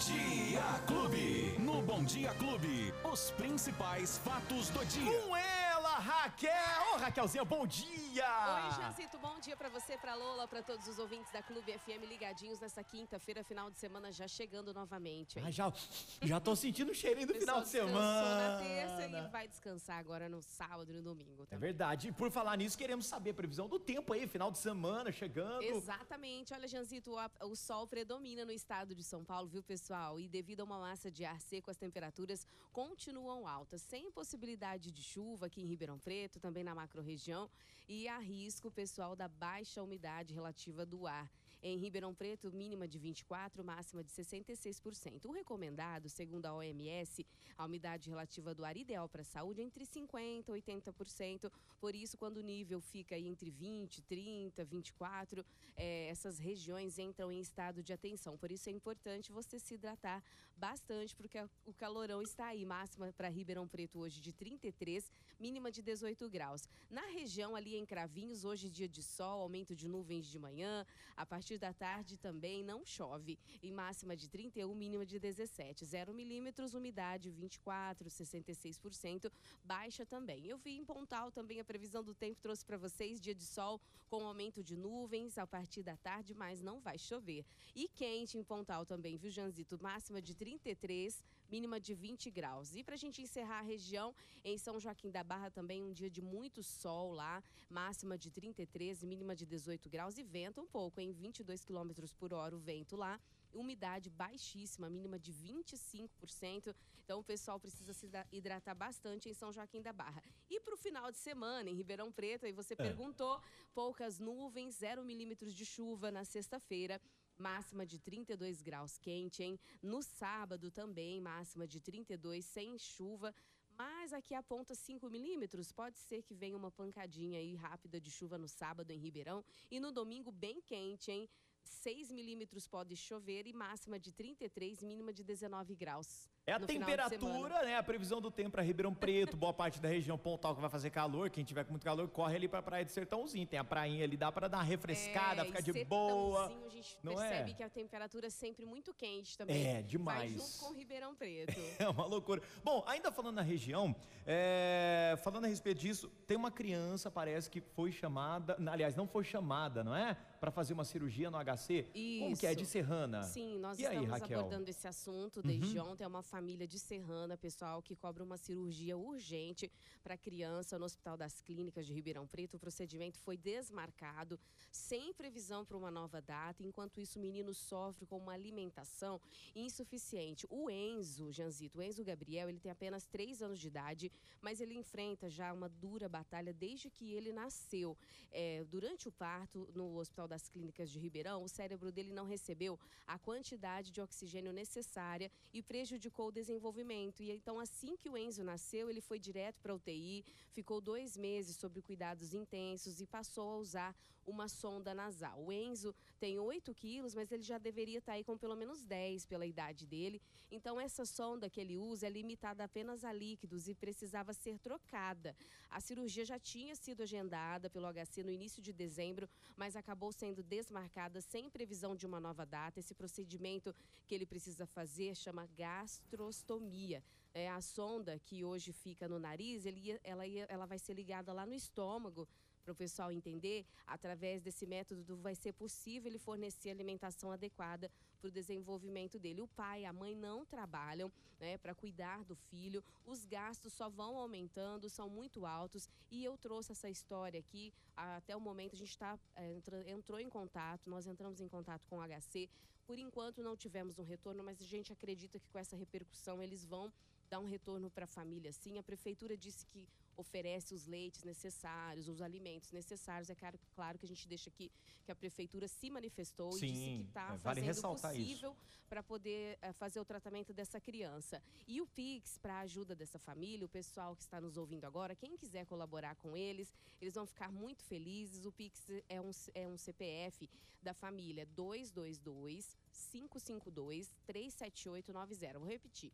Dia Clube. No Bom Dia Clube, os principais fatos do dia. Raquel! Ô, Raquelzinha, bom dia! Oi, Jancito, bom dia pra você, pra Lola, pra todos os ouvintes da Clube FM ligadinhos nessa quinta-feira, final de semana já chegando novamente. Ai, já, já tô sentindo o cheirinho do final de semana. na terça e vai descansar agora no sábado e no domingo É também. verdade. E por falar nisso, queremos saber a previsão do tempo aí, final de semana chegando. Exatamente. Olha, Janzito, a- o sol predomina no estado de São Paulo, viu, pessoal? E devido a uma massa de ar seco, as temperaturas continuam altas, sem possibilidade de chuva aqui em Ribeirão Preto, também na macro-região. E há risco, pessoal, da baixa umidade relativa do ar. Em Ribeirão Preto, mínima de 24%, máxima de 66%. O recomendado, segundo a OMS, a umidade relativa do ar ideal para a saúde é entre 50% e 80%. Por isso, quando o nível fica entre 20, 30, 24, eh, essas regiões entram em estado de atenção. Por isso é importante você se hidratar bastante, porque o calorão está aí. Máxima para Ribeirão Preto hoje de 33, mínima de 18 graus. Na região ali em Cravinhos, hoje dia de sol, aumento de nuvens de manhã. A partir da tarde também não chove. E máxima de 31, mínima de 17. 0 milímetros, umidade 24, 66%, baixa também. Eu vi em Pontal também a previsão do tempo, trouxe para vocês dia de sol com aumento de nuvens a partir da tarde, mas não vai chover. E quente em Pontal também, viu, Janzito? Máxima de 33, mínima de 20 graus. E para a gente encerrar a região, em São Joaquim da Barra também um dia de muito sol lá, máxima de 33, mínima de 18 graus e vento um pouco, em 22 quilômetros por hora o vento lá. Umidade baixíssima, mínima de 25%. Então o pessoal precisa se hidra- hidratar bastante em São Joaquim da Barra. E para o final de semana, em Ribeirão Preto, aí você perguntou, poucas nuvens, 0 milímetros de chuva na sexta-feira. Máxima de 32 graus quente, hein? No sábado também, máxima de 32, sem chuva. Mas aqui aponta 5 milímetros. Pode ser que venha uma pancadinha aí rápida de chuva no sábado em Ribeirão. E no domingo, bem quente, hein? 6 milímetros pode chover e máxima de 33, mínima de 19 graus. É a no de temperatura, né? A previsão do tempo para Ribeirão Preto, boa parte da região Pontal que vai fazer calor. Quem tiver com muito calor, corre ali pra Praia do Sertãozinho. Tem a prainha ali, dá pra dar uma refrescada, É, ficar de boa. A gente Não percebe é? que a temperatura é sempre muito quente também. É, demais. Vai junto com Ribeirão Preto. É uma loucura. Bom, ainda falando na região, é, falando a respeito disso, tem uma criança, parece que foi chamada, aliás, não foi chamada, não é? Para fazer uma cirurgia no HC. Como que é? Isso. De Serrana? Sim, nós e aí, estamos? Uhum. abordando esse assunto desde ontem. É uma família de Serrana, pessoal, que cobra uma cirurgia urgente para criança no Hospital das Clínicas de Ribeirão Preto. O procedimento foi desmarcado, sem previsão para uma nova data. Enquanto isso, o menino sofre com uma alimentação insuficiente. O Enzo, Janzito, o Enzo Gabriel, ele tem apenas 3 anos de idade, mas ele enfrenta já uma dura batalha desde que ele nasceu. É, durante o parto, no Hospital das Clínicas de Ribeirão, o cérebro dele não recebeu a quantidade de oxigênio necessária e prejudicou desenvolvimento. E então, assim que o Enzo nasceu, ele foi direto para UTI, ficou dois meses sob cuidados intensos e passou a usar uma sonda nasal. O Enzo tem 8 quilos, mas ele já deveria estar aí com pelo menos 10 pela idade dele. Então, essa sonda que ele usa é limitada apenas a líquidos e precisava ser trocada. A cirurgia já tinha sido agendada pelo HC no início de dezembro, mas acabou sendo desmarcada sem previsão de uma nova data. Esse procedimento que ele precisa fazer chama gastrostomia. É a sonda que hoje fica no nariz, ele ela, ela vai ser ligada lá no estômago para o pessoal entender, através desse método vai ser possível ele fornecer alimentação adequada para o desenvolvimento dele. O pai e a mãe não trabalham né, para cuidar do filho, os gastos só vão aumentando, são muito altos. E eu trouxe essa história aqui, até o momento a gente tá, entra- entrou em contato, nós entramos em contato com o HC. Por enquanto não tivemos um retorno, mas a gente acredita que com essa repercussão eles vão dar um retorno para a família. Sim, a prefeitura disse que oferece os leites necessários, os alimentos necessários. É claro, claro que a gente deixa aqui que a prefeitura se manifestou Sim, e disse que está é, vale fazendo o possível para poder eh, fazer o tratamento dessa criança. E o Pix, para a ajuda dessa família, o pessoal que está nos ouvindo agora, quem quiser colaborar com eles, eles vão ficar muito felizes. O Pix é um, é um CPF da família 222 552 37890. Vou repetir.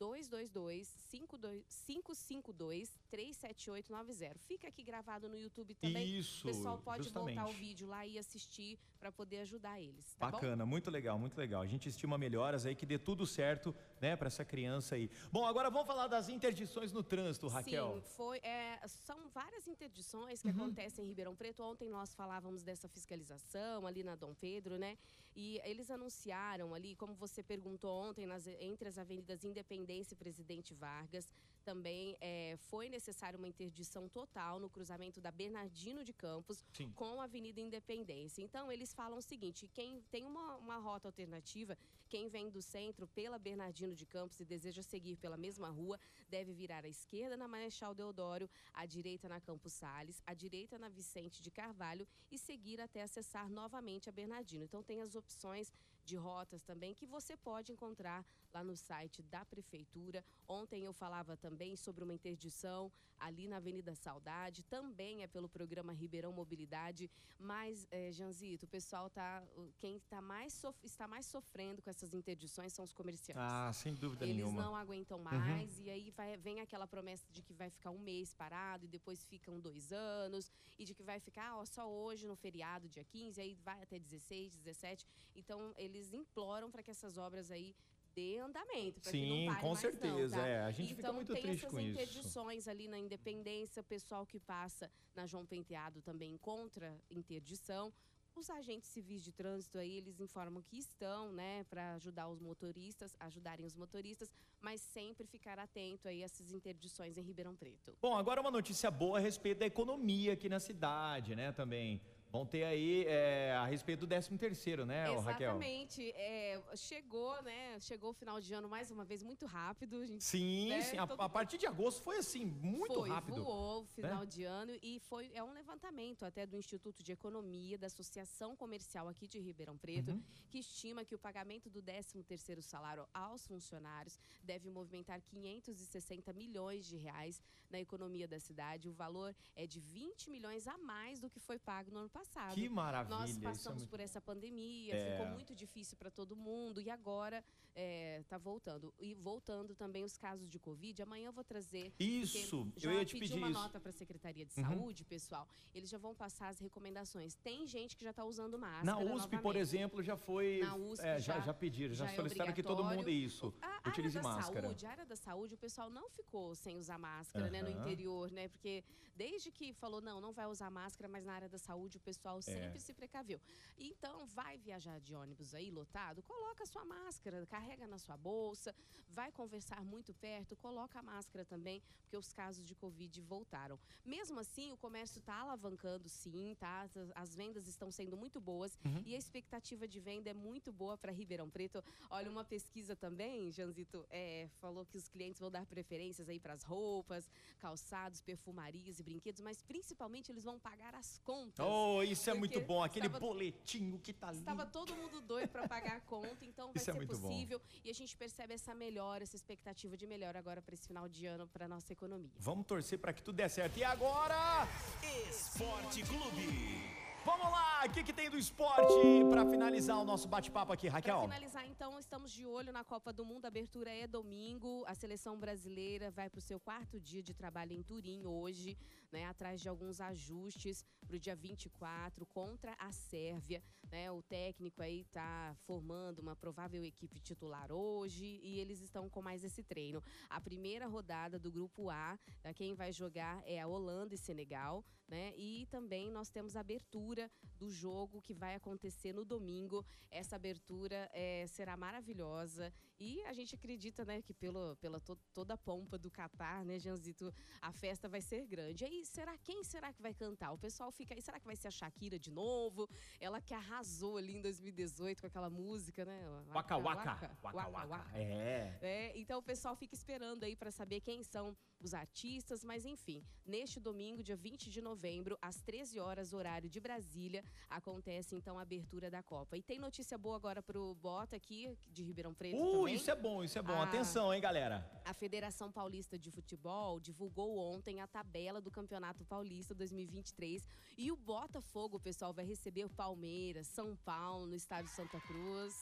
222-552-37890. Fica aqui gravado no YouTube também. Isso, O pessoal pode justamente. voltar o vídeo lá e assistir para poder ajudar eles. Tá bom? Bacana, muito legal, muito legal. A gente estima melhoras aí, que dê tudo certo, né, para essa criança aí. Bom, agora vamos falar das interdições no trânsito, Raquel. Uhum. Sim, foi, é, são várias interdições que acontecem em Ribeirão Preto. Ontem nós falávamos dessa fiscalização ali na Dom Pedro, né? E eles anunciaram ali, como você perguntou ontem, nas- entre as avenidas Independência e Presidente Vargas, também é, foi necessária uma interdição total no cruzamento da Bernardino de Campos Sim. com a Avenida Independência. Então, eles falam o seguinte: quem tem uma, uma rota alternativa, quem vem do centro pela Bernardino de Campos e deseja seguir pela mesma rua, deve virar à esquerda na Marechal Deodoro, à direita na Campos Sales, à direita na Vicente de Carvalho e seguir até acessar novamente a Bernardino. Então, tem as opções de rotas também que você pode encontrar lá no site da prefeitura. Ontem eu falava também sobre uma interdição ali na Avenida Saudade, também é pelo programa Ribeirão Mobilidade, mas eh, Janzito, o pessoal tá quem tá mais sof- está mais sofrendo com essas interdições são os comerciantes. Ah, sem dúvida Eles nenhuma. não aguentam mais, e aí vai- vem aquela promessa de que vai ficar um mês parado, e depois ficam dois anos, e de que vai ficar ó, só hoje no feriado, dia 15, aí vai até 16, 17. Então, eles imploram para que essas obras aí dê andamento. pra que não Sim, com mais não, certeza, tá? é. A gente fica então, muito tem triste essas com isso. interdições ali na Independência, o pessoal que passa na João Penteado também encontra interdição. Os agentes civis de trânsito aí, eles informam que estão, né, para ajudar os motoristas, ajudarem os motoristas, mas sempre ficar atento aí a essas interdições em Ribeirão Preto. Bom, agora uma notícia boa a respeito da economia aqui na cidade, né, também. Vão ter aí é, a respeito do 13 terceiro, né, Raquel? Exatamente. É, chegou, né? Chegou o final de ano mais uma vez muito rápido. Gente Sim, né, sim. A, a partir de agosto foi assim, muito foi, rápido. né? voou o final de ano e foi é um levantamento até do Instituto de Economia da Associação Comercial aqui de Ribeirão Preto, Uhum. que estima que o pagamento do 13º salário aos funcionários deve movimentar 560 milhões de reais na economia da cidade. O valor é de 20 milhões a mais do que foi pago no ano passado. Que maravilha. Nós é passamos muito- por essa pandemia, É. ficou muito difícil para todo mundo e agora está voltando. E voltando também os casos de Covid. Amanhã eu vou trazer. Isso, eu ia te pedi pedir uma isso. nota para a Secretaria de Uhum. Saúde, pessoal. Eles já vão passar as recomendações. Tem gente que já está usando máscara. Na USP, por novamente. exemplo, já foi. Na USP é, já, já- já pediram, já, já é solicitaram que todo mundo isso. A Utilize área da máscara. saúde, a área da saúde, o pessoal não ficou sem usar máscara, né, no interior, né? Porque desde que falou, não, não vai usar máscara, mas na área da saúde o É. pessoal sempre se precaveu. Então, vai viajar de ônibus aí lotado, coloca a sua máscara, carrega na sua bolsa, vai conversar muito perto, coloca a máscara também, porque os casos de Covid voltaram. Mesmo assim, o comércio está alavancando, sim, tá? As, as vendas estão sendo muito boas Uhum. e a expectativa de venda é muito boa para Ribeirão Preto. Olha, uma pesquisa também, Janzito, é, falou que os clientes vão dar preferências aí para as roupas, calçados, perfumarias e brinquedos, mas principalmente eles vão pagar as contas. Oh, isso é muito bom. Aquele estava- boletinho que tá ali. Estava todo mundo doido para pagar a conta, então vai Isso é ser bom. possível. E a gente percebe essa melhora, essa expectativa de melhora agora para esse final de ano para nossa economia. Vamos torcer para que tudo dê certo. E agora, Esporte Clube. Vamos lá. O que, que tem do esporte para finalizar o nosso bate-papo aqui, Para Raquel? finalizar, então, estamos de olho na Copa do Mundo. A abertura é domingo. A seleção brasileira vai para o seu quarto dia de trabalho em Turim hoje, né, atrás de alguns ajustes para o dia 24 contra a Sérvia. Né, o técnico aí está formando uma provável equipe titular hoje e eles estão com mais esse treino. A primeira rodada do grupo A, tá, quem vai jogar é a Holanda e Senegal, né? E também nós temos a abertura do jogo que vai acontecer no domingo. Essa abertura eh, será maravilhosa e a gente acredita, né, que pelo, pela to- toda a pompa do Catar, né, Janzito, a festa vai ser grande. Aí, será quem será que vai cantar? O pessoal fica aí, será que vai ser a Shakira de novo? Ela que arrasou ali em 2018 com aquela música, né? Waka waka. Waka waka. É. É, então o pessoal fica esperando aí para saber quem são os artistas, mas enfim, neste domingo, dia 20 de novembro, às 13 horas, horário de Brasília, acontece então a abertura da Copa. E tem notícia boa agora pro Bota aqui, de Ribeirão Preto Uh, também. isso é bom, isso é bom. Ah. Atenção, hein, galera? A Federação Paulista de Futebol divulgou ontem a tabela do Campeonato Paulista 2023 e o Botafogo, pessoal, vai receber o Palmeiras, São Paulo, no estádio Santa Cruz.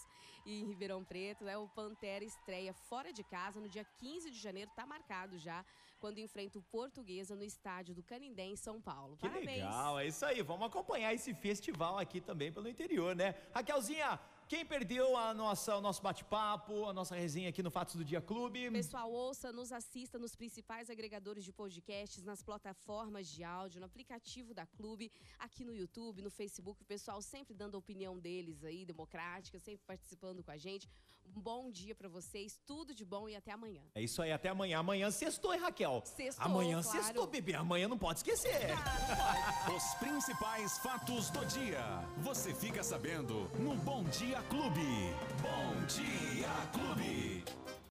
E em Ribeirão Preto, é o Pantera estreia fora de casa no dia 15 de janeiro, tá marcado já, quando enfrenta o Portuguesa no estádio do Canindé, em São Paulo. Que Parabéns. legal, é isso aí. Vamos acompanhar esse festival aqui também pelo interior, né? Raquelzinha, quem perdeu a nossa, o nosso bate-papo, a nossa resenha aqui no Fatos do Dia Clube? Pessoal, ouça, nos assista nos principais agregadores de podcasts, nas plataformas de áudio, no aplicativo da Clube, aqui no YouTube, no Facebook. O pessoal sempre dando a opinião deles aí, democrática, sempre participando com a gente. Um bom dia pra vocês, tudo de bom e até amanhã. É isso aí, até amanhã. Amanhã sextou, hein, Raquel? Sextou, Amanhã claro. sextou, bebê. Amanhã não pode esquecer. Os principais fatos do dia. Você fica sabendo no Bom Dia Clube. Bom Dia Clube.